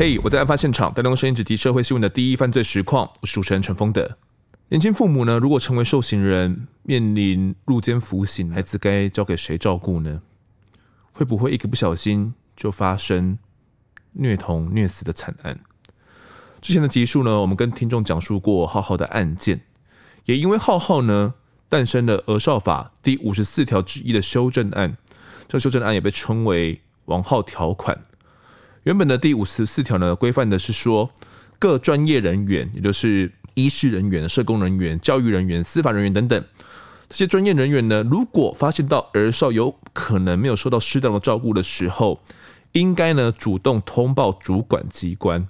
嘿我在案发现场，带动声音直击社会新闻的第一犯罪实况。我是主持人陈峰德。年轻父母呢，如果成为受刑人，面临入监服刑，孩子该交给谁照顾呢？会不会一个不小心就发生虐童虐死的惨案？之前的集数呢，我们跟听众讲述过浩浩的案件，也因为浩浩呢，诞生了儿少法第五十四条之一的修正案。这个修正案也被称为王浩条款。原本的第五十四条呢，规范的是说，各专业人员，也就是医师人员、社工人员、教育人员、司法人员等等，这些专业人员呢，如果发现到儿少有可能没有受到适当的照顾的时候，应该呢主动通报主管机关。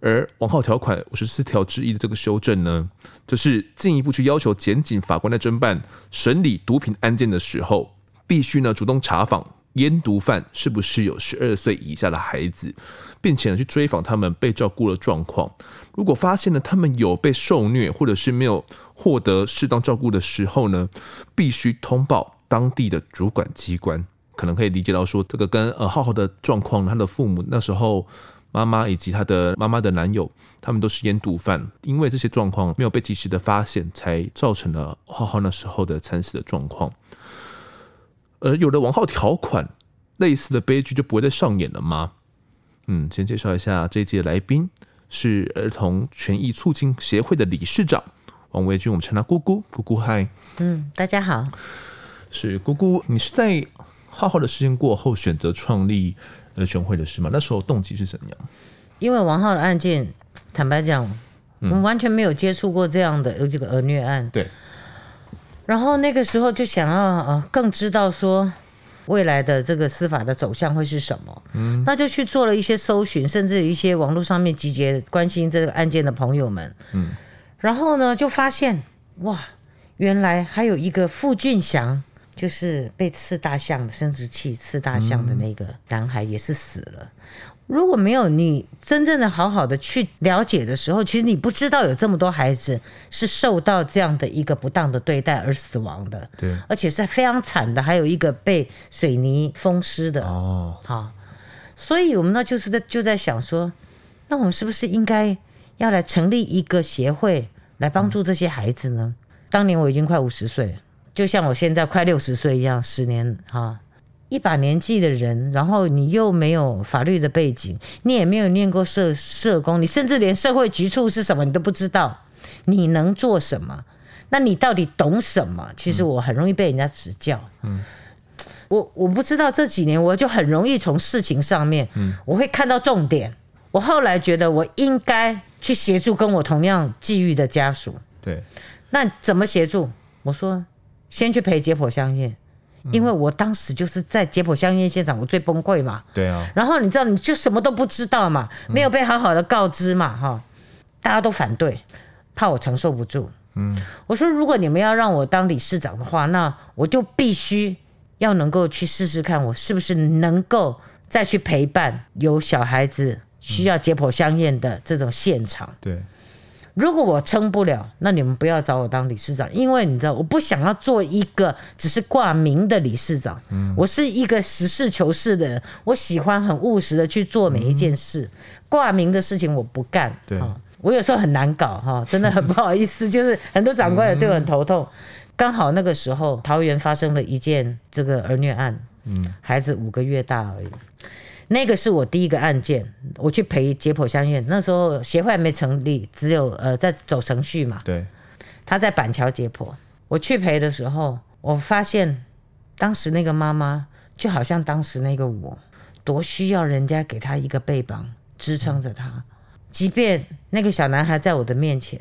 而王浩条款五十四条之一的这个修正呢，就是进一步去要求检警法官在侦办审理毒品案件的时候，必须呢主动查访。烟毒贩是不是有十二岁以下的孩子，并且呢去追访他们被照顾的状况。如果发现了他们有被受虐，或者是没有获得适当照顾的时候呢，必须通报当地的主管机关。可能可以理解到说，这个跟呃浩浩的状况，他的父母那时候妈妈以及他的妈妈的男友，他们都是烟毒贩，因为这些状况没有被及时的发现，才造成了浩浩那时候的惨死的状况。而有了王浩条款，类似的悲剧就不会再上演了吗？嗯，先介绍一下这一集的来宾是儿童权益促进协会的理事长王维君，我们称他姑姑。姑姑嗨，嗯，大家好，是姑姑。你是在浩浩的事件过后选择创立儿权会的是吗？那时候动机是怎样？因为王浩的案件，坦白讲，我们完全没有接触过这样的有这个儿虐案。对。然后那个时候就想要呃更知道说未来的这个司法的走向会是什么，嗯，那就去做了一些搜寻，甚至一些网络上面集结关心这个案件的朋友们，嗯，然后呢就发现哇，原来还有一个傅俊祥，就是被刺大象的生殖器刺大象的那个男孩也是死了。如果没有你真正的好好的去了解的时候，其实你不知道有这么多孩子是受到这样的一个不当的对待而死亡的，对，而且是非常惨的，还有一个被水泥封尸的哦，好，所以我们呢就是在就在想说，那我们是不是应该要来成立一个协会来帮助这些孩子呢？嗯、当年我已经快五十岁，就像我现在快六十岁一样，十年哈。一把年纪的人，然后你又没有法律的背景，你也没有念过社社工，你甚至连社会局处是什么你都不知道，你能做什么？那你到底懂什么？其实我很容易被人家指教。嗯，我我不知道这几年我就很容易从事情上面，嗯，我会看到重点。我后来觉得我应该去协助跟我同样际遇的家属。对，那怎么协助？我说先去陪解剖相验。因为我当时就是在解剖相验现场，我最崩溃嘛。对啊。然后你知道，你就什么都不知道嘛，没有被好好的告知嘛，哈、嗯，大家都反对，怕我承受不住。嗯。我说，如果你们要让我当理事长的话，那我就必须要能够去试试看，我是不是能够再去陪伴有小孩子需要解剖相验的这种现场。嗯、对。如果我撑不了，那你们不要找我当理事长，因为你知道，我不想要做一个只是挂名的理事长。嗯，我是一个实事求是的人，我喜欢很务实的去做每一件事。挂名的事情我不干。对，我有时候很难搞哈，真的很不好意思，就是很多长官也对我很头痛。刚好那个时候，桃园发生了一件这个儿虐案，嗯，孩子五个月大而已。那个是我第一个案件，我去陪解剖相验。那时候协会还没成立，只有呃在走程序嘛。对。他在板桥解剖，我去陪的时候，我发现当时那个妈妈就好像当时那个我，多需要人家给他一个背膀支撑着他，即便那个小男孩在我的面前。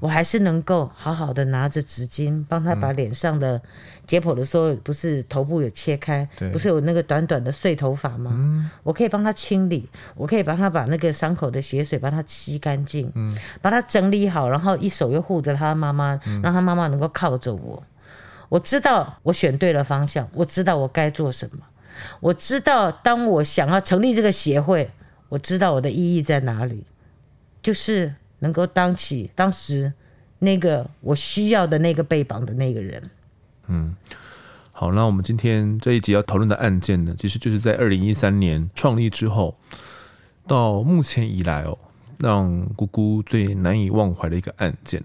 我还是能够好好的拿着纸巾帮他把脸上的解剖的时候，不是头部有切开，不是有那个短短的碎头发吗？我可以帮他清理，我可以帮他把那个伤口的血水帮他吸干净，把它整理好，然后一手又护着他妈妈，让他妈妈能够靠着我。我知道我选对了方向，我知道我该做什么，我知道当我想要成立这个协会，我知道我的意义在哪里，就是。能够当起当时那个我需要的那个被绑的那个人。嗯，好，那我们今天这一集要讨论的案件呢，其实就是在二零一三年创立之后，到目前以来哦，让姑姑最难以忘怀的一个案件，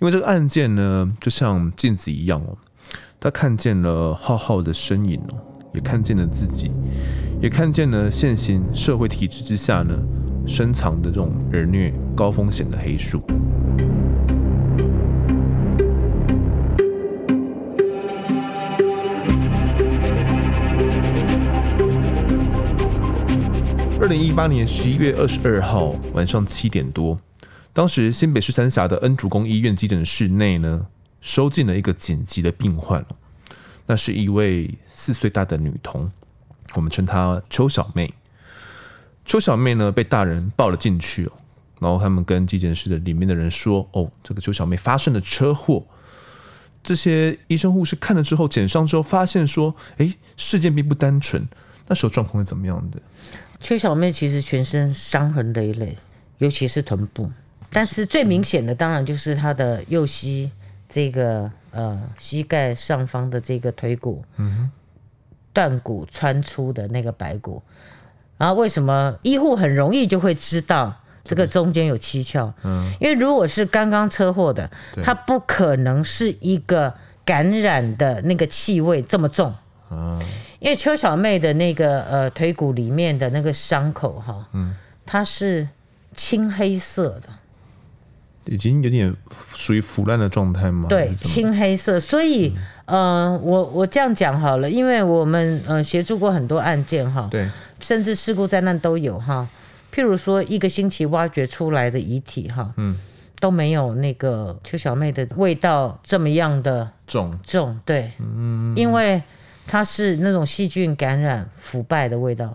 因为这个案件呢，就像镜子一样哦，他看见了浩浩的身影哦，也看见了自己，也看见了现行社会体制之下呢，深藏的这种儿虐高风险的黑数。二零一八年十一月二十二号晚上七点多，当时新北市三峡的恩主公医院急诊室内呢，收进了一个紧急的病患，那是一位四岁大的女童，我们称她邱小妹。邱小妹呢被大人抱了进去，然后他们跟急诊室的里面的人说：“哦，这个邱小妹发生了车祸。”这些医生护士看了之后，检伤之后发现说：“诶，事件并不单纯。”那时候状况是怎么样的？邱小妹其实全身伤痕累累，尤其是臀部，但是最明显的当然就是她的右膝这个呃膝盖上方的这个腿骨，嗯，断骨穿出的那个白骨。然后为什么医护很容易就会知道这个中间有蹊跷？嗯，因为如果是刚刚车祸的，它不可能是一个感染的那个气味这么重。嗯。因为邱小妹的那个呃腿骨里面的那个伤口哈，嗯，它是青黑色的，已经有点属于腐烂的状态吗？对，青黑色。所以，嗯、呃，我我这样讲好了，因为我们呃协助过很多案件哈，对，甚至事故灾难都有哈。譬如说，一个星期挖掘出来的遗体哈，嗯，都没有那个邱小妹的味道这么样的重重，对，嗯，因为。它是那种细菌感染腐败的味道，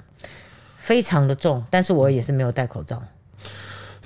非常的重。但是我也是没有戴口罩。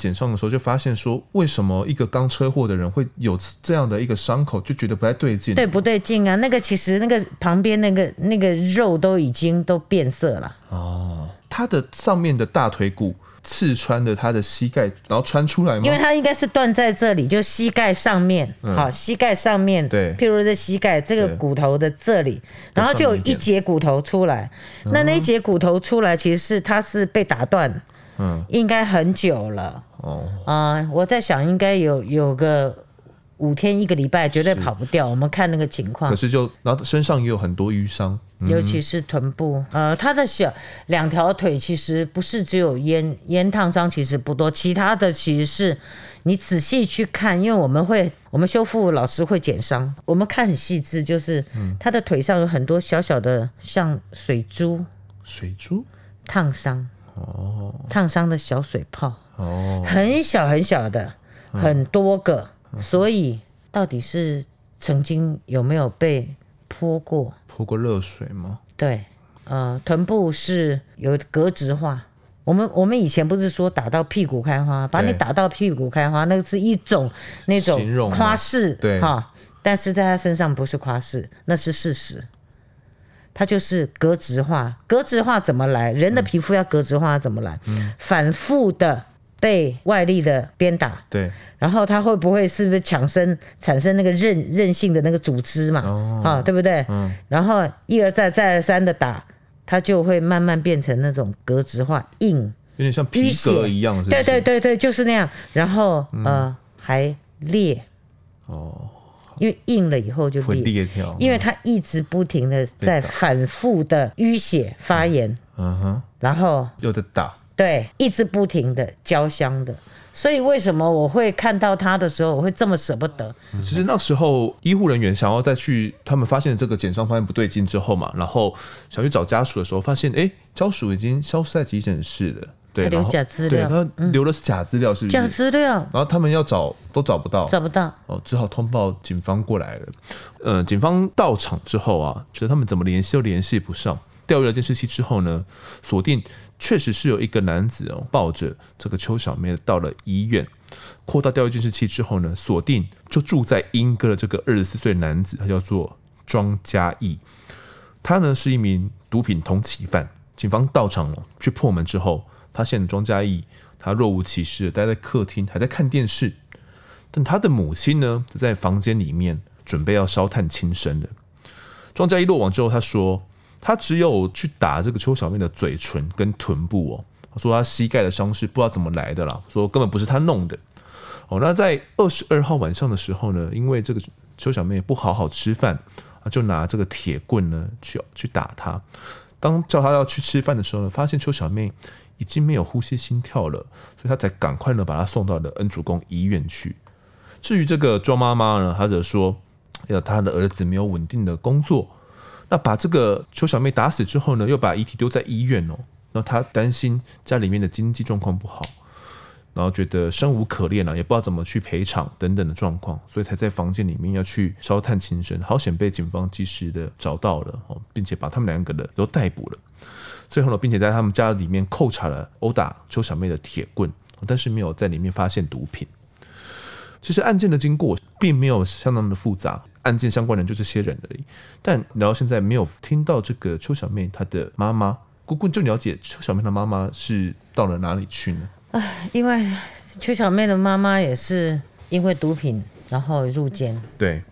检伤的时候就发现说，为什么一个刚车祸的人会有这样的一个伤口，就觉得不太对劲。对，不对劲啊！那个其实那个旁边那个那个肉都已经都变色了。哦，他的上面的大腿骨。刺穿的他的膝盖，然后穿出来吗？因为他应该是断在这里，就膝盖上面，好、嗯，膝盖上面，对，譬如这膝盖这个骨头的这里，然后就有一节骨头出来。那那一节骨头出来，其实是他是被打断，嗯，应该很久了。哦，啊、呃，我在想，应该有有个。五天一个礼拜绝对跑不掉，我们看那个情况。可是就然后身上也有很多淤伤，尤其是臀部。呃，他的小两条腿其实不是只有烟烟烫伤，其实不多，其他的其实是你仔细去看，因为我们会我们修复老师会检伤，我们看很细致，就是他的腿上有很多小小的像水珠，水珠？烫伤哦，烫伤的小水泡哦，很小很小的，很多个。所以到底是曾经有没有被泼过？泼过热水吗？对，呃，臀部是有格子化。我们我们以前不是说打到屁股开花，把你打到屁股开花，那个是一种那种夸饰，对哈。但是在他身上不是夸饰，那是事实。他就是格子化，格子化怎么来？人的皮肤要格子化怎么来？嗯，反复的。被外力的鞭打，对，然后它会不会是不是强生产生那个韧韧性的那个组织嘛？哦，啊，对不对？嗯，然后一而再再而三的打，它就会慢慢变成那种格子化硬，有点像皮革一样是是？对对对对，就是那样。然后、嗯、呃还裂，哦，因为硬了以后就裂，会裂掉，因为它一直不停的在反复的淤血发炎，嗯，嗯哼，然后又在打。对，一直不停的焦香的，所以为什么我会看到他的时候，我会这么舍不得？其实那时候医护人员想要再去，他们发现这个检伤发现不对劲之后嘛，然后想去找家属的时候，发现哎，家属已经消失在急诊室了。对，留假资料，他留的是假资料，是不是？假资料。然后他们要找都找不到，找不到哦，只好通报警方过来了。呃，警方到场之后啊，觉得他们怎么联系都联系不上。调阅了监视器之后呢，锁定确实是有一个男子哦，抱着这个邱小妹到了医院。扩大调阅监视器之后呢，锁定就住在英哥的这个二十四岁男子，他叫做庄嘉义。他呢是一名毒品通缉犯。警方到场了，去破门之后，发现庄家义他若无其事的待在客厅，还在看电视。但他的母亲呢，就在房间里面准备要烧炭轻生的。庄家义落网之后，他说。他只有去打这个邱小妹的嘴唇跟臀部哦，他说他膝盖的伤势不知道怎么来的啦，说根本不是他弄的。哦，那在二十二号晚上的时候呢，因为这个邱小妹不好好吃饭啊，就拿这个铁棍呢去去打她。当叫她要去吃饭的时候呢，发现邱小妹已经没有呼吸心跳了，所以他才赶快呢把他送到了恩主公医院去。至于这个庄妈妈呢，她则说，要她的儿子没有稳定的工作，那把这个邱小妹打死之后呢，又把遗体丢在医院哦，那她担心家里面的经济状况不好。然后觉得生无可恋了，也不知道怎么去赔偿等等的状况，所以才在房间里面要去烧炭轻生。好险被警方及时的找到了哦，并且把他们两个人都逮捕了。最后呢，并且在他们家里面扣查了殴打邱小妹的铁棍，但是没有在里面发现毒品。其实案件的经过并没有相当的复杂，案件相关人就这些人而已。但聊到现在没有听到这个邱小妹她的妈妈，姑姑就了解邱小妹的妈妈是到了哪里去呢？唉，因为邱小妹的妈妈也是因为毒品，然后入监，对，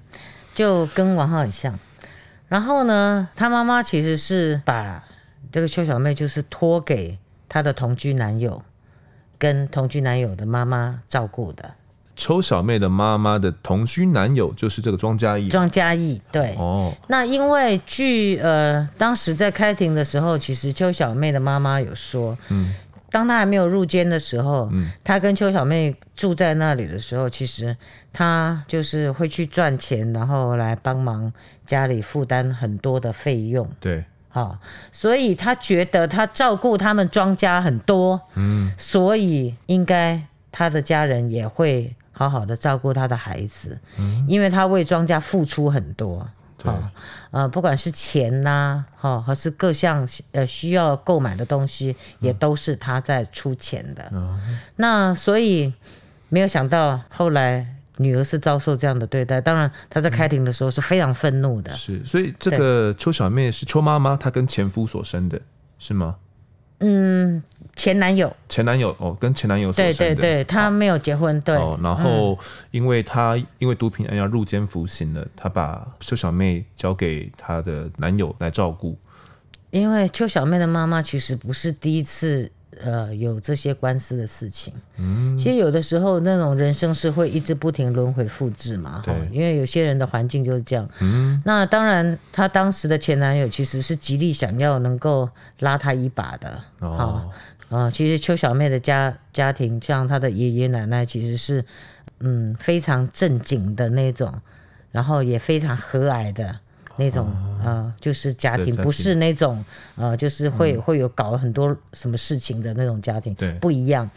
就跟王浩很像。然后呢，他妈妈其实是把这个邱小妹就是托给她的同居男友，跟同居男友的妈妈照顾的。邱小妹的妈妈的同居男友就是这个庄嘉义。庄嘉义，对。哦。那因为据呃当时在开庭的时候，其实邱小妹的妈妈有说，嗯。当她还没有入监的时候，嗯，她跟邱小妹住在那里的时候，其实她就是会去赚钱，然后来帮忙家里负担很多的费用。对，好，所以他觉得他照顾他们庄家很多，嗯，所以应该他的家人也会好好的照顾他的孩子，嗯，因为他为庄家付出很多。好，呃，不管是钱呐、啊，哈，还是各项呃需要购买的东西，也都是他在出钱的。嗯、那所以没有想到后来女儿是遭受这样的对待，当然她在开庭的时候是非常愤怒的。是，所以这个邱小妹是邱妈妈，她跟前夫所生的，是吗？嗯。前男友，前男友哦，跟前男友所生的。对对对，他没有结婚，对。哦，然后因为他因为毒品案要入监服刑了，他把邱小妹交给她的男友来照顾。因为邱小妹的妈妈其实不是第一次。呃，有这些官司的事情，嗯，其实有的时候那种人生是会一直不停轮回复制嘛，哈，因为有些人的环境就是这样，嗯，那当然，她当时的前男友其实是极力想要能够拉她一把的，哦，啊、呃，其实邱小妹的家家庭，像她的爷爷奶奶，其实是嗯非常正经的那种，然后也非常和蔼的。那种呃，就是家庭，不是那种呃，就是会会有搞很多什么事情的那种家庭，对，不一样。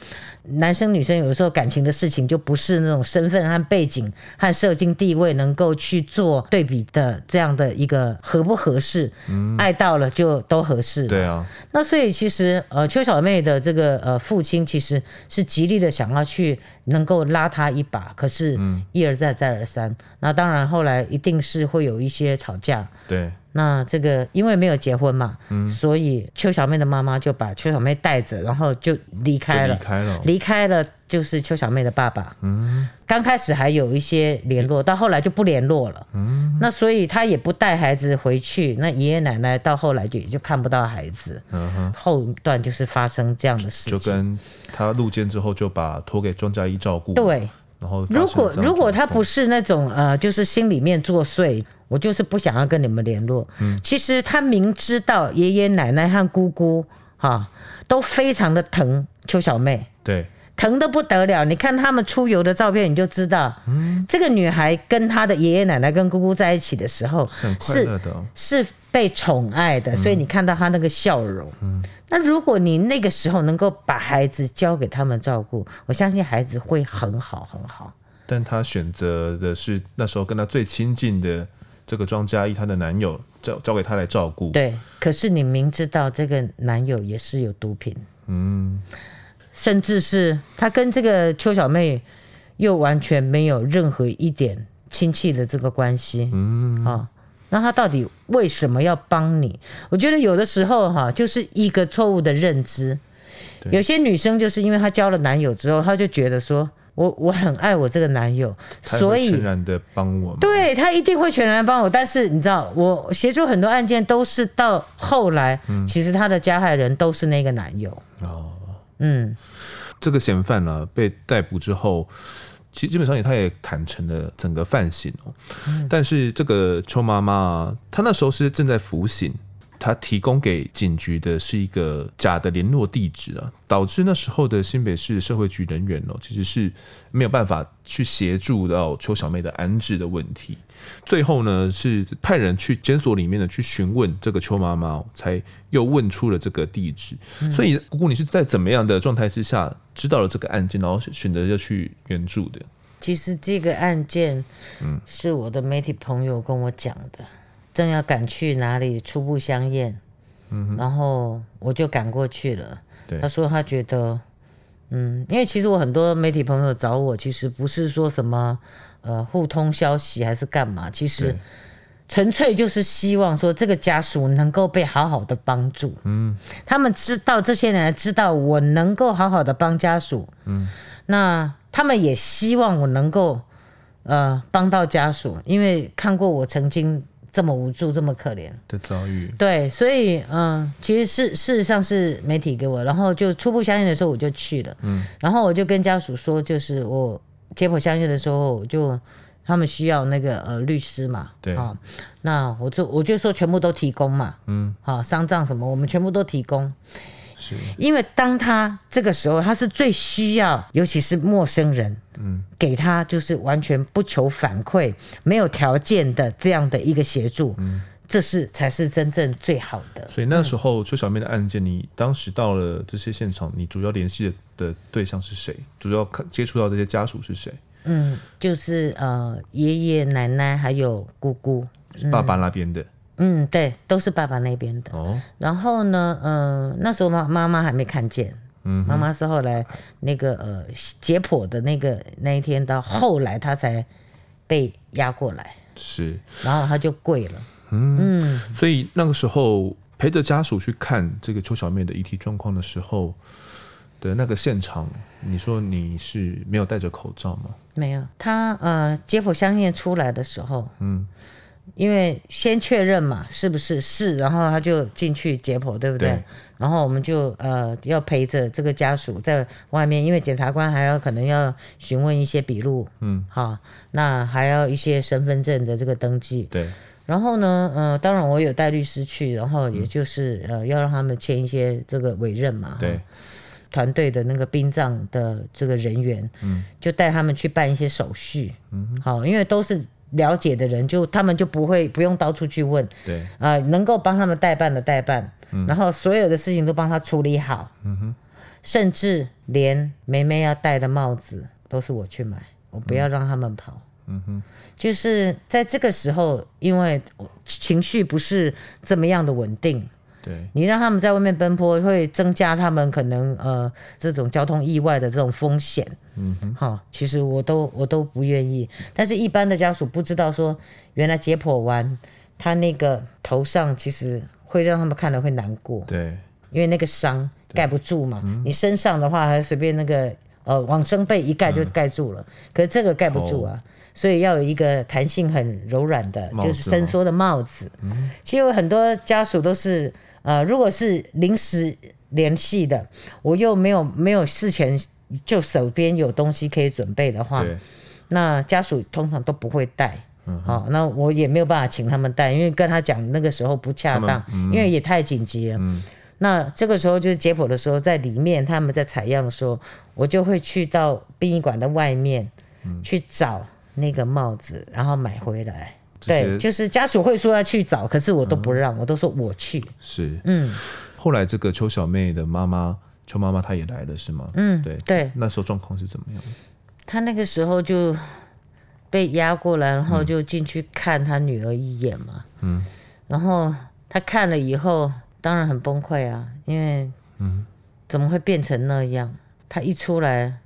男生女生有的时候感情的事情，就不是那种身份和背景和社经地位能够去做对比的这样的一个合不合适，嗯，爱到了就都合适，对啊。那所以其实呃，邱小妹的这个呃父亲其实是极力的想要去能够拉他一把，可是一而再再而三，那当然后来一定是会有一些吵架。对，那这个因为没有结婚嘛，嗯，所以邱小妹的妈妈就把邱小妹带着，然后就离开了，离开了，离开了，就是邱小妹的爸爸。嗯，刚开始还有一些联络，到后来就不联络了。嗯，那所以他也不带孩子回去，那爷爷奶奶到后来就也就看不到孩子。嗯哼，后段就是发生这样的事情，就跟他入监之后就把托给庄家一照顾。对，然后如果如果他不是那种呃，就是心里面作祟。我就是不想要跟你们联络。嗯，其实他明知道爷爷奶奶和姑姑哈都非常的疼邱小妹，对，疼得不得了。你看他们出游的照片，你就知道，嗯，这个女孩跟她的爷爷奶奶跟姑姑在一起的时候是是被宠爱的，所以你看到她那个笑容。嗯，那如果你那个时候能够把孩子交给他们照顾，我相信孩子会很好很好。但她选择的是那时候跟她最亲近的。这个庄嘉义，她的男友交交给她来照顾。对，可是你明知道这个男友也是有毒品，嗯，甚至是他跟这个邱小妹又完全没有任何一点亲戚的这个关系，嗯，啊，那他到底为什么要帮你？我觉得有的时候哈，就是一个错误的认知。有些女生就是因为她交了男友之后，她就觉得说。我我很爱我这个男友，所以全然的帮我。对，他一定会全然帮我，但是你知道，我协助很多案件都是到后来，嗯、其实他的加害人都是那个男友。哦，嗯，这个嫌犯呢、啊、被逮捕之后，其实基本上也他也坦诚了整个犯行哦。嗯、但是这个邱妈妈，她那时候是正在服刑。他提供给警局的是一个假的联络地址啊，导致那时候的新北市社会局人员哦，其实是没有办法去协助到邱小妹的安置的问题。最后呢，是派人去监所里面呢去询问这个邱妈妈，才又问出了这个地址。嗯、所以，姑姑你是在怎么样的状态之下知道了这个案件，然后选择要去援助的？其实这个案件，嗯，是我的媒体朋友跟我讲的。正要赶去哪里初步相验，嗯哼，然后我就赶过去了。对。他说他觉得，嗯，因为其实我很多媒体朋友找我，其实不是说什么呃互通消息还是干嘛，其实纯粹就是希望说这个家属能够被好好的帮助。嗯，他们知道这些人知道我能够好好的帮家属，嗯，那他们也希望我能够呃帮到家属，因为看过我曾经。这么无助，这么可怜。的遭遇，对，所以嗯，其实事事实上是媒体给我，然后就初步相应的时候我就去了，嗯，然后我就跟家属说，就是我接剖相应的时候，就他们需要那个呃律师嘛，对。啊，那我就我就说全部都提供嘛，嗯，好，丧葬什么我们全部都提供。是因为当他这个时候，他是最需要，尤其是陌生人，嗯，给他就是完全不求反馈、没有条件的这样的一个协助，嗯，这是才是真正最好的。所以那时候邱小妹的案件，你当时到了这些现场，你主要联系的对象是谁？主要看接触到这些家属是谁？嗯，就是呃爷爷奶奶还有姑姑，爸爸那边的。嗯嗯，对，都是爸爸那边的。哦，然后呢，嗯、呃，那时候妈妈妈还没看见，嗯哼，妈妈是后来那个呃解剖的那个那一天到后来，她才被押过来，是，然后她就跪了，嗯，嗯，所以那个时候陪着家属去看这个邱小妹的遗体状况的时候的那个现场，你说你是没有戴着口罩吗？没有，她呃解剖相验出来的时候，嗯。因为先确认嘛，是不是是，然后他就进去解剖，对不对？对，然后我们就呃要陪着这个家属在外面，因为检察官还要可能要询问一些笔录，嗯，好，那还要一些身份证的这个登记，对。然后呢，呃，当然我有带律师去，然后也就是、嗯、呃要让他们签一些这个委任嘛，对。团队的那个殡葬的这个人员，嗯，就带他们去办一些手续，嗯，好，因为都是。了解的人就他们就不会不用到处去问，对。啊、呃，能够帮他们代办的代办，嗯、然后所有的事情都帮他处理好，嗯哼，甚至连梅梅要戴的帽子都是我去买，我不要让他们跑，嗯哼，就是在这个时候，因为情绪不是这么样的稳定。对，你让他们在外面奔波，会增加他们可能呃这种交通意外的这种风险。嗯哼，好，其实我都我都不愿意。但是，一般的家属不知道说，原来解剖完他那个头上其实会让他们看了会难过。对，因为那个伤盖不住嘛。嗯、你身上的话，还随便那个呃往生被一盖就盖住了。嗯、可是这个盖不住啊，哦、所以要有一个弹性很柔软的，就是伸缩的帽子。嗯、其实有很多家属都是。呃，如果是临时联系的，我又没有没有事前就手边有东西可以准备的话，那家属通常都不会带。嗯哼，好，那我也没有办法请他们带，因为跟他讲那个时候不恰当，嗯、因为也太紧急了。嗯，那这个时候就是解剖的时候，在里面他们在采样的时候，我就会去到殡仪馆的外面去找那个帽子，然后买回来。对，就是家属会说要去找，可是我都不让，嗯、我都说我去。是，嗯。后来这个邱小妹的妈妈邱妈妈她也来了，是吗？嗯，对对。那时候状况是怎么样？她那个时候就被压过来，然后就进去看她女儿一眼嘛。嗯。然后她看了以后，当然很崩溃啊，因为嗯，怎么会变成那样？她一出来，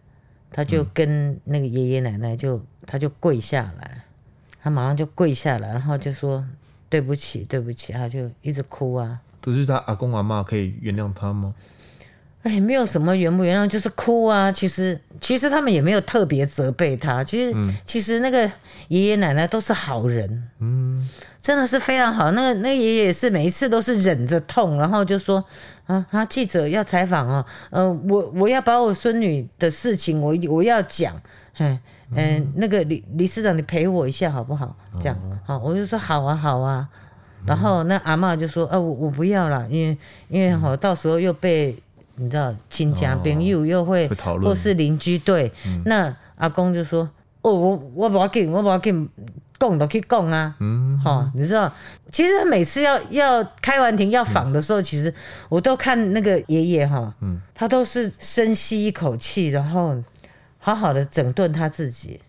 她就跟那个爷爷奶奶就她就跪下来。他马上就跪下来，然后就说：“对不起，对不起。”他就一直哭啊。可是他阿公阿妈可以原谅他吗？哎，没有什么原不原谅，就是哭啊。其实其实他们也没有特别责备他。其实、嗯、其实那个爷爷奶奶都是好人，嗯，真的是非常好。那个那个爷爷也是每一次都是忍着痛，然后就说啊啊，记者要采访哦，呃，我我要把我孙女的事情我我要讲，嗯嗯，那个李李市长你陪我一下好不好？这样好、哦，我就说好啊好啊。然后那阿嬷就说：“啊，我我不要了，因为因为好到时候又被你知道亲家朋友又会，或是邻居对。那阿公就说：哦，我我不要紧，我不要紧，供都可以讲啊。嗯，好，你知道，其实他每次要要开完庭要访的时候，其实我都看那个爷爷哈，嗯，他都是深吸一口气，然后好好的整顿他自己。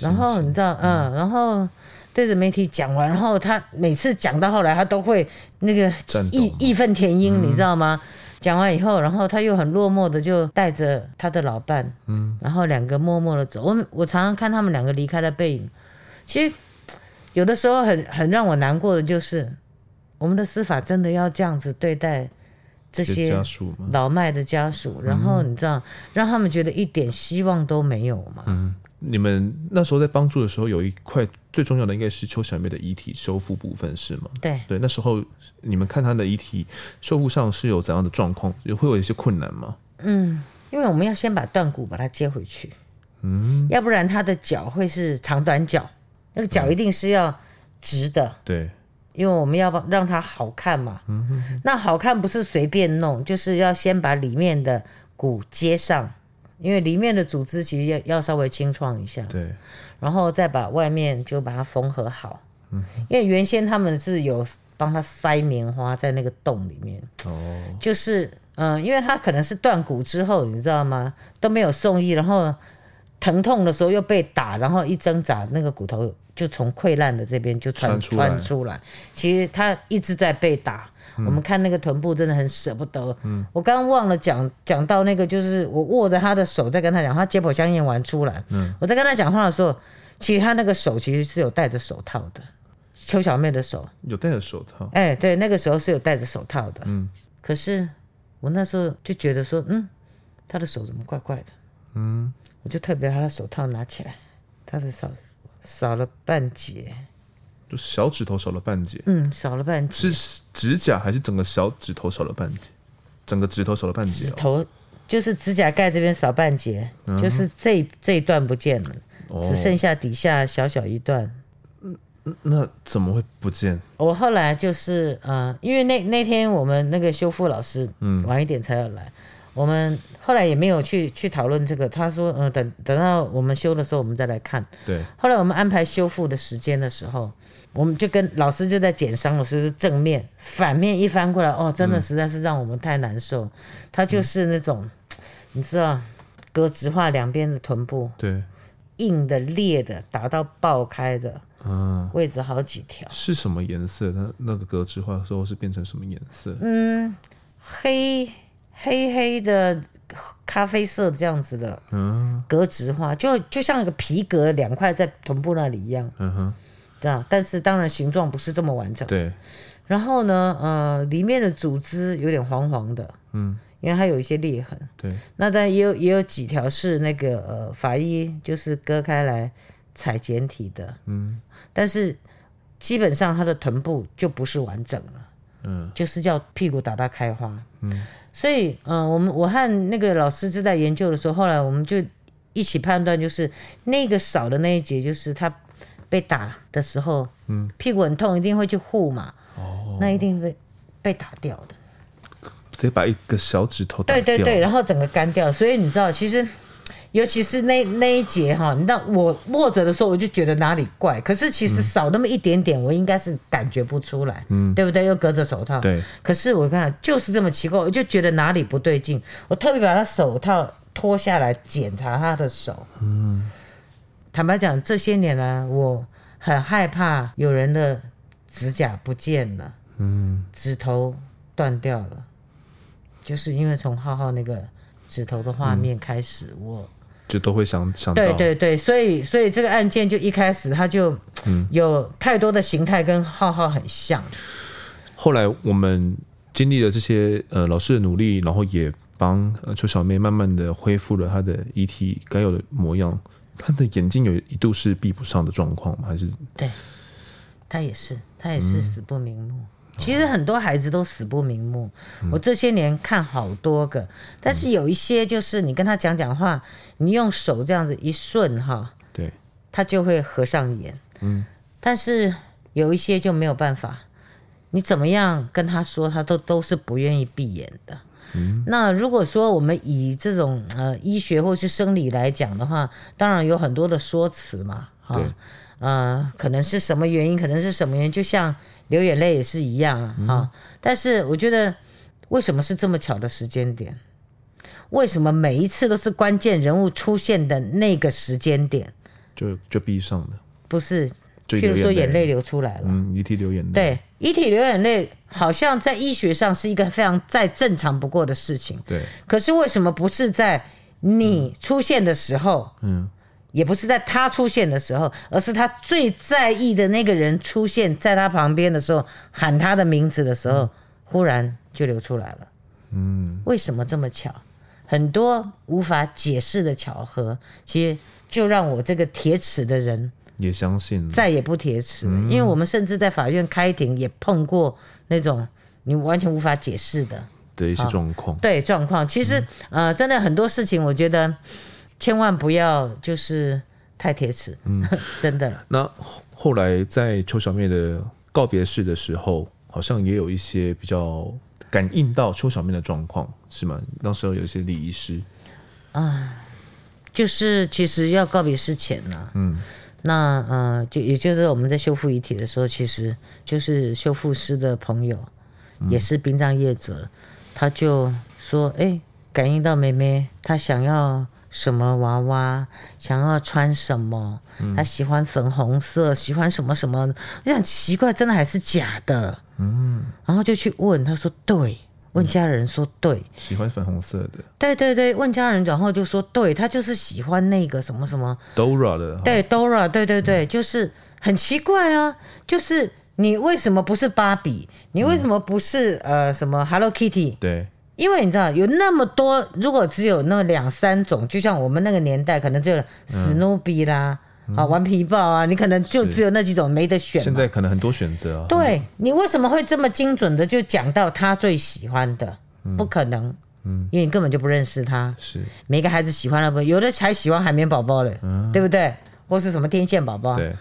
然后你知道，嗯，然后。”对着媒体讲完，然后他每次讲到后来，他都会那个义义愤填膺，嗯、你知道吗？讲完以后，然后他又很落寞的就带着他的老伴，嗯，然后两个默默的走。我我常常看他们两个离开的背影，其实有的时候很很让我难过的就是，我们的司法真的要这样子对待这些老迈的家属，然后你知道，让他们觉得一点希望都没有吗？嗯。你们那时候在帮助的时候，有一块最重要的应该是邱小妹的遗体修复部分，是吗？对对，那时候你们看她的遗体修复上是有怎样的状况？也会有一些困难吗？嗯，因为我们要先把断骨把它接回去，嗯，要不然她的脚会是长短脚，那个脚一定是要直的，嗯、对，因为我们要让它好看嘛，那好看不是随便弄，就是要先把里面的骨接上。因为里面的组织其实要要稍微清创一下，对，然后再把外面就把它缝合好。嗯，因为原先他们是有帮他塞棉花在那个洞里面，哦，就是嗯，因为他可能是断骨之后，你知道吗？都没有送医，然后疼痛的时候又被打，然后一挣扎，那个骨头就从溃烂的这边就穿穿出来。其实他一直在被打。我们看那个臀部真的很舍不得。嗯，我刚刚忘了讲讲到那个，就是我握着他的手在跟他讲，他解剖香验完出来，嗯，我在跟他讲话的时候，其实他那个手其实是有戴着手套的，邱小妹的手有戴着手套。哎，对，那个时候是有戴着手套的。嗯，可是我那时候就觉得说，嗯，他的手怎么怪怪的？嗯，我就特别把他的手套拿起来，他的少少了半截。就小指头少了半截，嗯，少了半截，是指甲还是整个小指头少了半截？整个指头少了半截，哦，指头就是指甲盖这边少半截，嗯，就是这这一段不见了，哦，只剩下底下小小一段。那怎么会不见？我后来就是呃，因为那那天我们那个修复老师，嗯，晚一点才要来，嗯，我们后来也没有去去讨论这个。他说，嗯，呃，等等到我们修的时候，我们再来看。对，后来我们安排修复的时间的时候。我们就跟老师就在检伤的时候，是正面、反面一翻过来，哦，真的实在是让我们太难受。他、嗯、就是那种，你知道，格子化两边的臀部，对，硬的、裂的，打到爆开的，嗯，位置好几条。是什么颜色？那那个格子化的时候是变成什么颜色？嗯，黑黑黑的、咖啡色这样子的，嗯，格子花，就就像一个皮革两块在臀部那里一样，嗯哼。对啊，但是当然形状不是这么完整。对，然后呢，呃，里面的组织有点黄黄的，嗯，因为它有一些裂痕。对，那但也有也有几条是那个呃法医就是割开来采检体的，嗯，但是基本上它的臀部就不是完整了，嗯，就是叫屁股打到开花，嗯，所以嗯、呃，我们我和那个老师就在研究的时候，后来我们就一起判断，就是那个少的那一节，就是他。被打的时候，嗯，屁股很痛，一定会去护嘛。哦，那一定会被打掉的。直接把一个小指头。对对对，然后整个干掉。所以你知道，其实尤其是那那一节哈，你知道我握着的时候，我就觉得哪里怪。可是其实少那么一点点，我应该是感觉不出来，嗯，对不对？又隔着手套。对。可是我看就是这么奇怪，我就觉得哪里不对劲。我特别把他手套脱下来检查他的手。嗯。坦白讲，这些年来我很害怕有人的指甲不见了，嗯，指头断掉了，就是因为从浩浩那个指头的画面开始，嗯、我就都会想想到，对对对，所以所以这个案件就一开始他就有太多的形态跟浩浩很像。后来我们经历了这些呃老师的努力，然后也帮呃邱小妹慢慢的恢复了她的遗体该有的模样。她的眼睛有一度是闭不上的状况吗？还是对，她也是，她也是死不瞑目。嗯、其实很多孩子都死不瞑目。嗯、我这些年看好多个，但是有一些就是你跟他讲讲话，你用手这样子一顺哈，对，他就会合上眼。嗯，但是有一些就没有办法，你怎么样跟他说，他都都是不愿意闭眼的。嗯，那如果说我们以这种呃医学或是生理来讲的话，当然有很多的说辞嘛，哈，对呃，可能是什么原因，可能是什么原因，就像流眼泪也是一样啊，哈、嗯。但是我觉得，为什么是这么巧的时间点？为什么每一次都是关键人物出现的那个时间点？就就闭上了。不是，譬如说眼泪流出来了，嗯，遗体流眼泪，对，遗体流眼泪，好像在医学上是一个非常再正常不过的事情，对。可是为什么不是在你出现的时候，嗯，也不是在他出现的时候，而是他最在意的那个人出现在他旁边的时候，喊他的名字的时候，忽然就流出来了，嗯，为什么这么巧？很多无法解释的巧合，其实就让我这个铁齿的人。也相信再也不铁齿，嗯、因为我们甚至在法院开庭也碰过那种你完全无法解释的的一些状况。对状况，其实、嗯、呃，真的很多事情，我觉得千万不要就是太铁齿。嗯，真的。那后来在邱小妹的告别式的时候，好像也有一些比较感应到邱小妹的状况，是吗？那时候有一些礼仪师啊，就是其实要告别式前呢、啊，嗯。那呃，就也就是我们在修复遗体的时候，其实就是修复师的朋友，嗯、也是殡葬业者，他就说：“哎、欸，感应到妹妹，她想要什么娃娃，想要穿什么，他喜欢粉红色，喜欢什么什么。”我想奇怪，真的还是假的？嗯，然后就去问，他说：“对。”问家人说对，喜欢粉红色的。对对对，问家人，然后就说对，他就是喜欢那个什么什么 Dora 的。对 Dora，对对对，嗯、就是很奇怪啊，就是你为什么不是芭比？你为什么不是、嗯、呃什么 Hello Kitty？对，因为你知道有那么多，如果只有那么两三种，就像我们那个年代，可能就史努比啦。嗯啊，顽皮豹啊，你可能就只有那几种没得选。现在可能很多选择啊。对，你为什么会这么精准的就讲到他最喜欢的？不可能，嗯，因为你根本就不认识他。是，每个孩子喜欢的不，有的还喜欢海绵宝宝嘞，对不对？或是什么天线宝宝？对。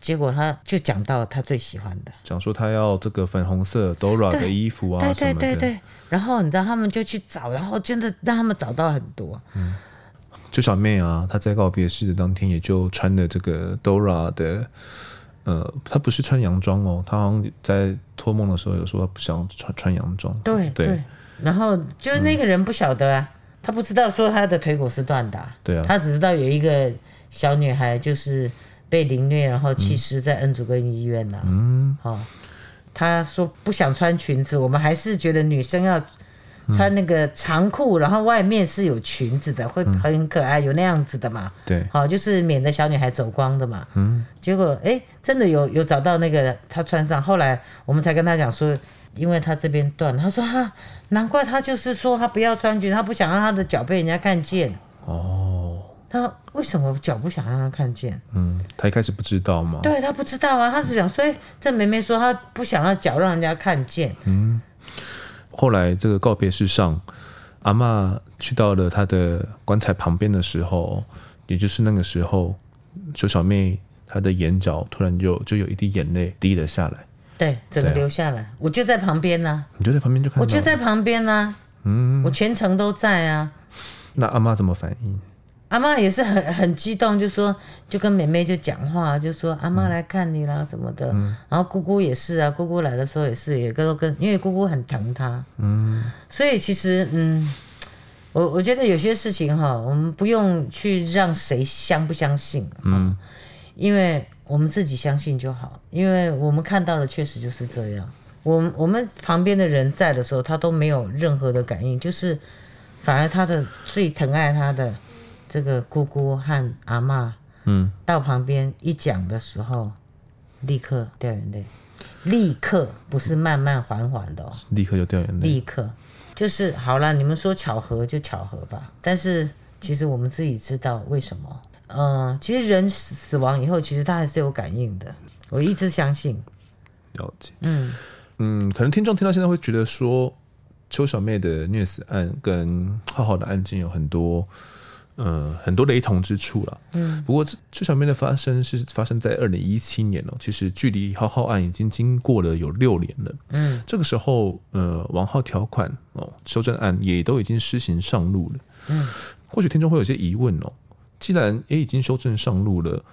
结果他就讲到他最喜欢的，讲说他要这个粉红色 Dora 的衣服啊，对对对对。然后你知道他们就去找，然后真的让他们找到很多。嗯。就小妹啊，她在告别式的当天也就穿了这个 Dora 的，呃，她不是穿洋装哦，她好像在托梦的时候有说她不想穿穿洋装。对对，然后就是那个人不晓得啊，嗯、他不知道说他的腿骨是断的，对啊，他只知道有一个小女孩就是被凌虐，然后弃尸在恩主根医院呐。嗯，好、哦，他说不想穿裙子，我们还是觉得女生要。穿那个长裤，然后外面是有裙子的，会很可爱，有那样子的嘛？对，好，就是免得小女孩走光的嘛。嗯，结果哎，真的有有找到那个她穿上，后来我们才跟她讲说，因为她这边断，她说哈，难怪她就是说她不要穿裙，她不想让她的脚被人家看见。哦，她为什么脚不想让他看见？嗯，他一开始不知道吗？对，他不知道啊，他是想说，哎，这妹妹说她不想要脚让人家看见。嗯。后来这个告别式上，阿嬷去到了她的棺材旁边的时候，也就是那个时候，邱小妹她的眼角突然就就有一滴眼泪滴了下来，对，整个流下来，啊、我就在旁边呢、啊，你就在旁边就看到，我就在旁边呢、啊，嗯，我全程都在啊。那阿妈怎么反应？阿妈也是很很激动，就说就跟妹妹就讲话，就说阿妈来看你啦什么的。嗯、然后姑姑也是啊，姑姑来的时候也是，也都跟，因为姑姑很疼她。嗯，所以其实嗯，我我觉得有些事情哈，我们不用去让谁相不相信，嗯，因为我们自己相信就好，因为我们看到的确实就是这样。我我们旁边的人在的时候，他都没有任何的感应，就是反而他的最疼爱他的。这个姑姑和阿妈，嗯，到旁边一讲的时候，立刻掉眼泪，立刻不是慢慢缓缓的哦，立刻就掉眼泪，立刻就是好了，你们说巧合就巧合吧。但是其实我们自己知道为什么。嗯、呃，其实人死亡以后，其实他还是有感应的。我一直相信。了解。嗯嗯，可能听众听到现在会觉得说，邱小妹的虐死案跟浩浩的案件有很多。嗯，很多雷同之处了。嗯，不过这这上面的发生是发生在二零一七年哦，其实距离浩浩案已经经过了有六年了。嗯，这个时候，呃，王浩条款哦，修正案也都已经施行上路了。嗯，或许听众会有些疑问哦，既然也已经修正上路了。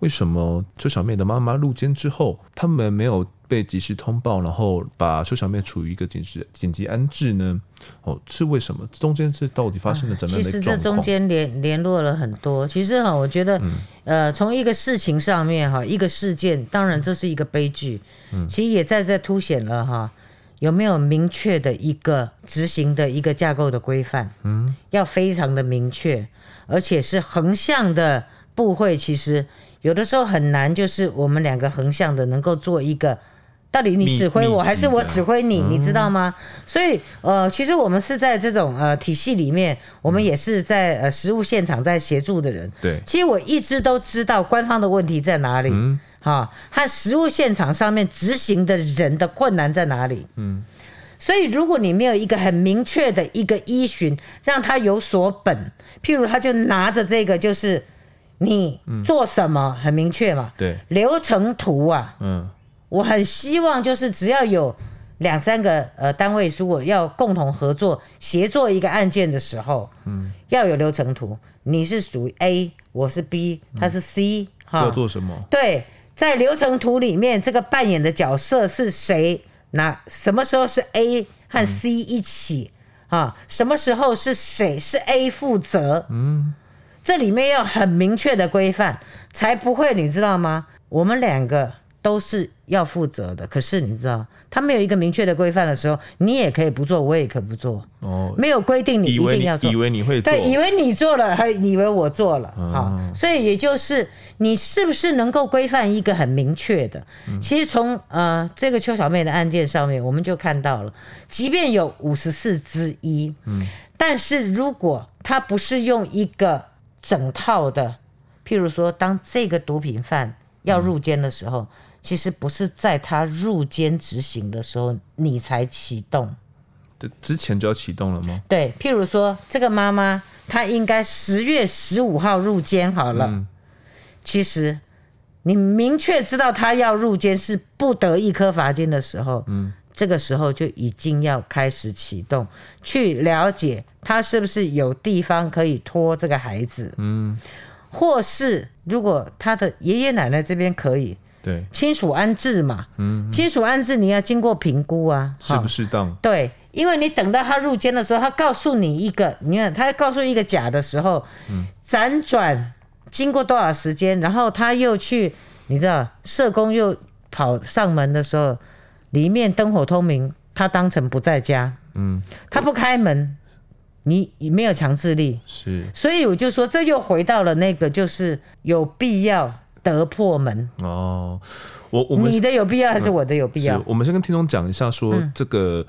为什么邱小妹的妈妈入监之后，他们没有被及时通报，然后把邱小妹处于一个紧急紧急安置呢？哦，是为什么？中间是到底发生了怎么？其实这中间联联络了很多。其实哈，我觉得，嗯、呃，从一个事情上面哈，一个事件，当然这是一个悲剧。嗯，其实也在这凸显了哈，有没有明确的一个执行的一个架构的规范？嗯，要非常的明确，而且是横向的部会，其实。有的时候很难，就是我们两个横向的能够做一个，到底你指挥我还是我指挥你，你知道吗？所以呃，其实我们是在这种呃体系里面，我们也是在呃实物现场在协助的人。对，其实我一直都知道官方的问题在哪里，嗯，哈，和实物现场上面执行的人的困难在哪里，嗯，所以如果你没有一个很明确的一个依循，让他有所本，譬如他就拿着这个就是。你做什么很明确嘛？对，流程图啊，嗯，我很希望就是只要有两三个呃单位，如果要共同合作协作一个案件的时候，嗯，要有流程图。你是属于 A，我是 B，他是 C，哈，要做什么？对，在流程图里面，这个扮演的角色是谁？那什么时候是 A 和 C 一起？啊，什么时候是谁是 A 负责？嗯。这里面要很明确的规范，才不会，你知道吗？我们两个都是要负责的。可是你知道，他没有一个明确的规范的时候，你也可以不做，我也可以不做。哦，没有规定你一定要做，以为你，以为你会做，对，以为你做了，还以为我做了。好，哦，所以也就是你是不是能够规范一个很明确的？嗯，其实从呃这个邱小妹的案件上面，我们就看到了，即便有五十四之一，嗯，但是如果他不是用一个整套的，譬如说，当这个毒品犯要入监的时候，嗯、其实不是在他入监执行的时候你才启动，这之前就要启动了吗？对，譬如说，这个妈妈她应该十月十五号入监好了，嗯、其实你明确知道她要入监是不得一颗罚金的时候，嗯。这个时候就已经要开始启动，去了解他是不是有地方可以托这个孩子，嗯，或是如果他的爷爷奶奶这边可以，对，亲属安置嘛，嗯，亲属安置你要经过评估啊，适不适当？对，因为你等到他入监的时候，他告诉你一个，你看他告诉一个假的时候，嗯，辗转经过多少时间，然后他又去，你知道，社工又跑上门的时候。里面灯火通明，他当成不在家，嗯，他不开门，你没有强制力，是，所以我就说，这又回到了那个，就是有必要得破门哦。我我们你的有必要还是我的有必要？我们先跟听众讲一下，说这个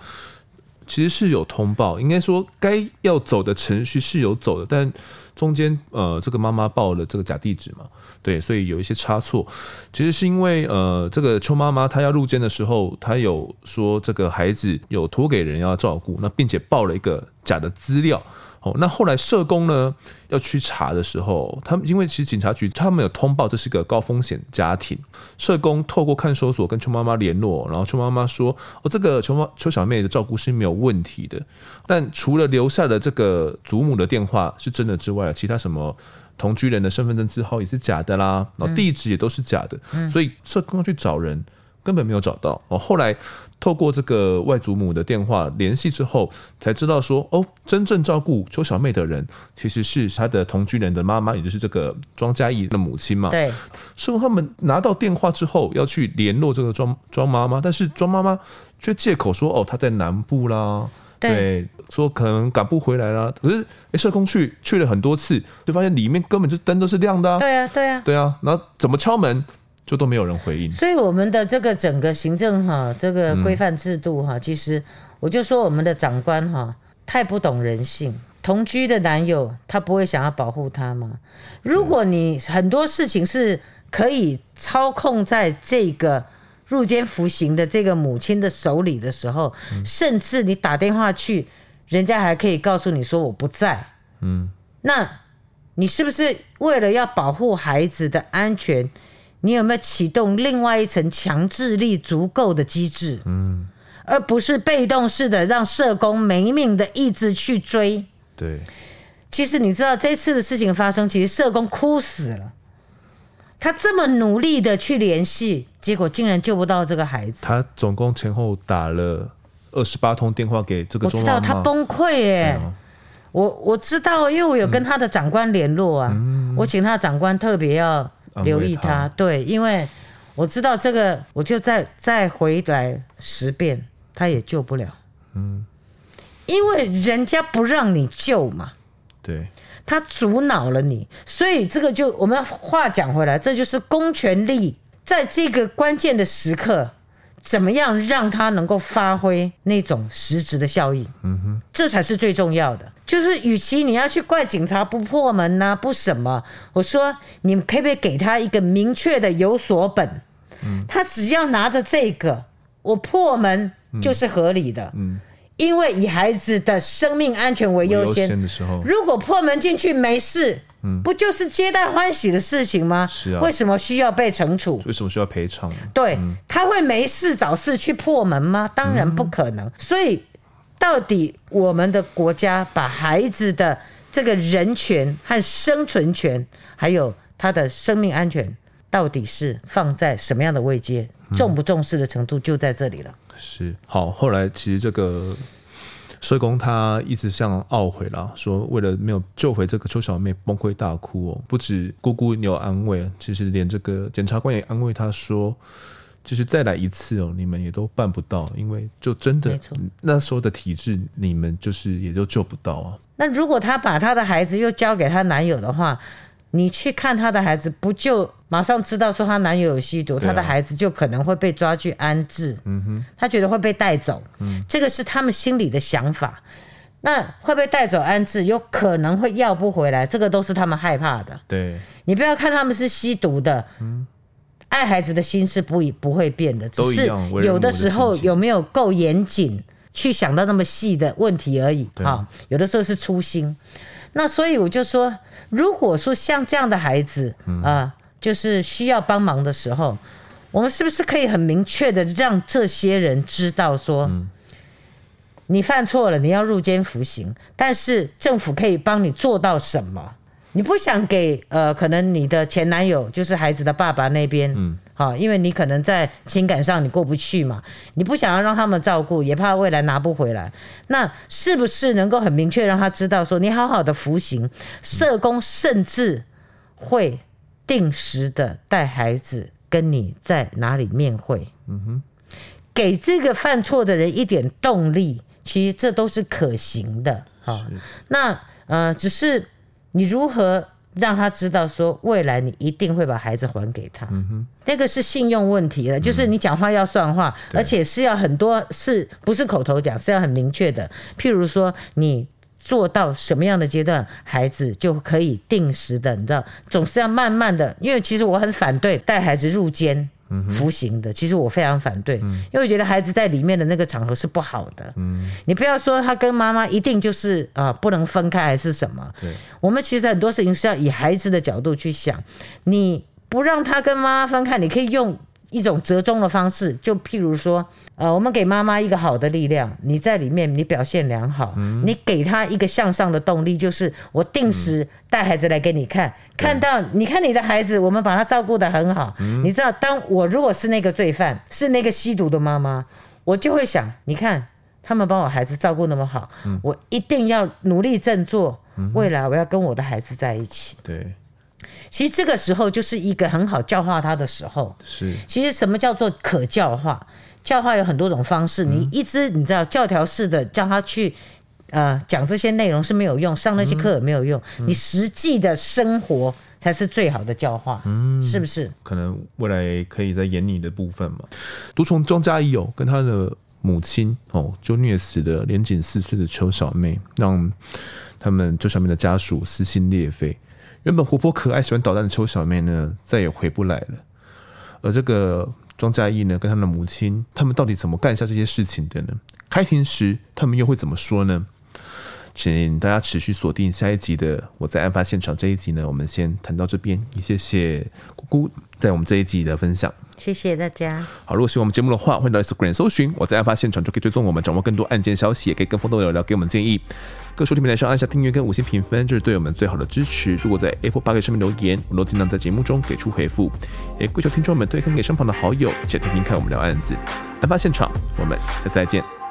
其实是有通报，应该说该要走的程序是有走的，但中间呃，这个妈妈报了这个假地址嘛。对，所以有一些差错，其实是因为呃，这个邱妈妈她要入监的时候，她有说这个孩子有托给人要照顾，那并且报了一个假的资料。哦，那后来社工呢要去查的时候，他们因为其实警察局他们有通报这是个高风险家庭，社工透过看守所跟邱妈妈联络，然后邱妈妈说哦，这个邱妈邱小妹的照顾是没有问题的，但除了留下的这个祖母的电话是真的之外，其他什么。同居人的身份证字号也是假的啦，然后地址也都是假的，嗯、所以社工去找人根本没有找到。哦，后来透过这个外祖母的电话联系之后，才知道说，哦，真正照顾邱小妹的人其实是她的同居人的妈妈，也就是这个庄嘉义的母亲嘛。对，社工他们拿到电话之后要去联络这个庄庄妈妈，但是庄妈妈却借口说，哦，她在南部啦。对，说可能赶不回来啦，可是哎，社工去去了很多次，就发现里面根本就灯都是亮的啊。对啊，对啊，对啊，然后怎么敲门就都没有人回应。所以我们的这个整个行政哈，这个规范制度哈，其实我就说我们的长官哈，太不懂人性。同居的男友，他不会想要保护她吗？如果你很多事情是可以操控在这个入监服刑的这个母亲的手里的时候，嗯、甚至你打电话去，人家还可以告诉你说我不在。嗯，那你是不是为了要保护孩子的安全，你有没有启动另外一层强制力足够的机制？嗯，而不是被动式的让社工没命的一直去追。对，其实你知道这次的事情发生，其实社工哭死了。他这么努力的去联系，结果竟然救不到这个孩子。他总共前后打了二十八通电话给这个。我知道他崩溃耶，啊、我我知道，因为我有跟他的长官联络啊，嗯、我请他的长官特别要留意他。对，因为我知道这个，我就再再回来十遍，他也救不了。嗯。因为人家不让你救嘛，对，他阻挠了你，所以这个就我们话讲回来，这就是公权力在这个关键的时刻，怎么样让他能够发挥那种实质的效益？嗯哼，这才是最重要的。就是与其你要去怪警察不破门呐、啊，不什么，我说你们可不可以给他一个明确的有所本？嗯，他只要拿着这个，我破门就是合理的。嗯。嗯因为以孩子的生命安全为优先，的时候，如果破门进去没事，嗯，不就是皆大欢喜的事情吗？是啊，为什么需要被惩处？为什么需要赔偿？对，他会没事找事去破门吗？当然不可能。所以，到底我们的国家把孩子的这个人权和生存权，还有他的生命安全，到底是放在什么样的位阶？重不重视的程度就在这里了。是好，后来其实这个社工他一直像懊悔啦，说为了没有救回这个邱小妹崩溃大哭哦，不止姑姑有安慰，其实连这个检察官也安慰他说，就是再来一次哦，你们也都办不到，因为就真的那时候的体制，你们就是也就救不到啊。那如果她把她的孩子又交给她男友的话，你去看她的孩子，不就马上知道说她男友有吸毒，他的孩子就可能会被抓去安置。嗯哼，他觉得会被带走。嗯，这个是他们心里的想法。那会被带走安置，有可能会要不回来，这个都是他们害怕的。对，你不要看他们是吸毒的，嗯，爱孩子的心是不不会变的，只是有的时候有没有够严谨去想到那么细的问题而已。啊，有的时候是粗心。那所以我就说，如果说像这样的孩子啊、嗯呃，就是需要帮忙的时候，我们是不是可以很明确的让这些人知道说，嗯、你犯错了，你要入监服刑，但是政府可以帮你做到什么？你不想给呃，可能你的前男友就是孩子的爸爸那边，嗯，好，因为你可能在情感上你过不去嘛，你不想要让他们照顾，也怕未来拿不回来。那是不是能够很明确让他知道说，你好好的服刑，社工甚至会定时的带孩子跟你在哪里面会，嗯哼，给这个犯错的人一点动力，其实这都是可行的。好，那呃，只是。你如何让他知道说未来你一定会把孩子还给他？嗯哼，那个是信用问题了，就是你讲话要算话，而且是要很多，是不是口头讲，是要很明确的。譬如说，你做到什么样的阶段，孩子就可以定时的，你知道，总是要慢慢的。因为其实我很反对带孩子入监。服刑的，其实我非常反对，嗯、因为我觉得孩子在里面的那个场合是不好的。嗯，你不要说他跟妈妈一定就是啊、呃、不能分开还是什么。对，我们其实很多事情是要以孩子的角度去想，你不让他跟妈妈分开，你可以用。一种折中的方式，就譬如说，呃，我们给妈妈一个好的力量，你在里面你表现良好，嗯、你给她一个向上的动力，就是我定时带孩子来给你看，嗯、看到你看你的孩子，我们把他照顾得很好。嗯、你知道，当我如果是那个罪犯，是那个吸毒的妈妈，我就会想，你看他们把我孩子照顾那么好，嗯、我一定要努力振作，未来我要跟我的孩子在一起。对。其实这个时候就是一个很好教化他的时候。是，其实什么叫做可教化？教化有很多种方式。你一直你知道教条式的叫他去呃讲这些内容是没有用，上那些课也没有用。你实际的生活才是最好的教化，嗯，是不是？可能未来可以在演你的部分嘛。毒虫庄佳宜有跟他的母亲哦，就虐死的年仅四岁的邱小妹，让他们邱小妹的家属撕心裂肺。原本活泼可爱、喜欢捣蛋的邱小妹呢，再也回不来了。而这个庄嘉义呢，跟他的母亲，他们到底怎么干下这些事情的呢？开庭时，他们又会怎么说呢？请大家持续锁定下一集的《我在案发现场》这一集呢，我们先谈到这边。也谢谢姑姑在我们这一集的分享，谢谢大家。好，如果喜欢我们节目的话，欢迎到 Instagram 搜寻“我在案发现场”，就可以追踪我们，掌握更多案件消息，也可以跟风豆聊聊，给我们建议。各收听平台上按下订阅跟五星评分，这是对我们最好的支持。如果在 Apple Podcast 上面留言，我都尽量在节目中给出回复。也跪求听众们推荐给身旁的好友，一起来听听看我们聊案子。案发现场，我们下次再见。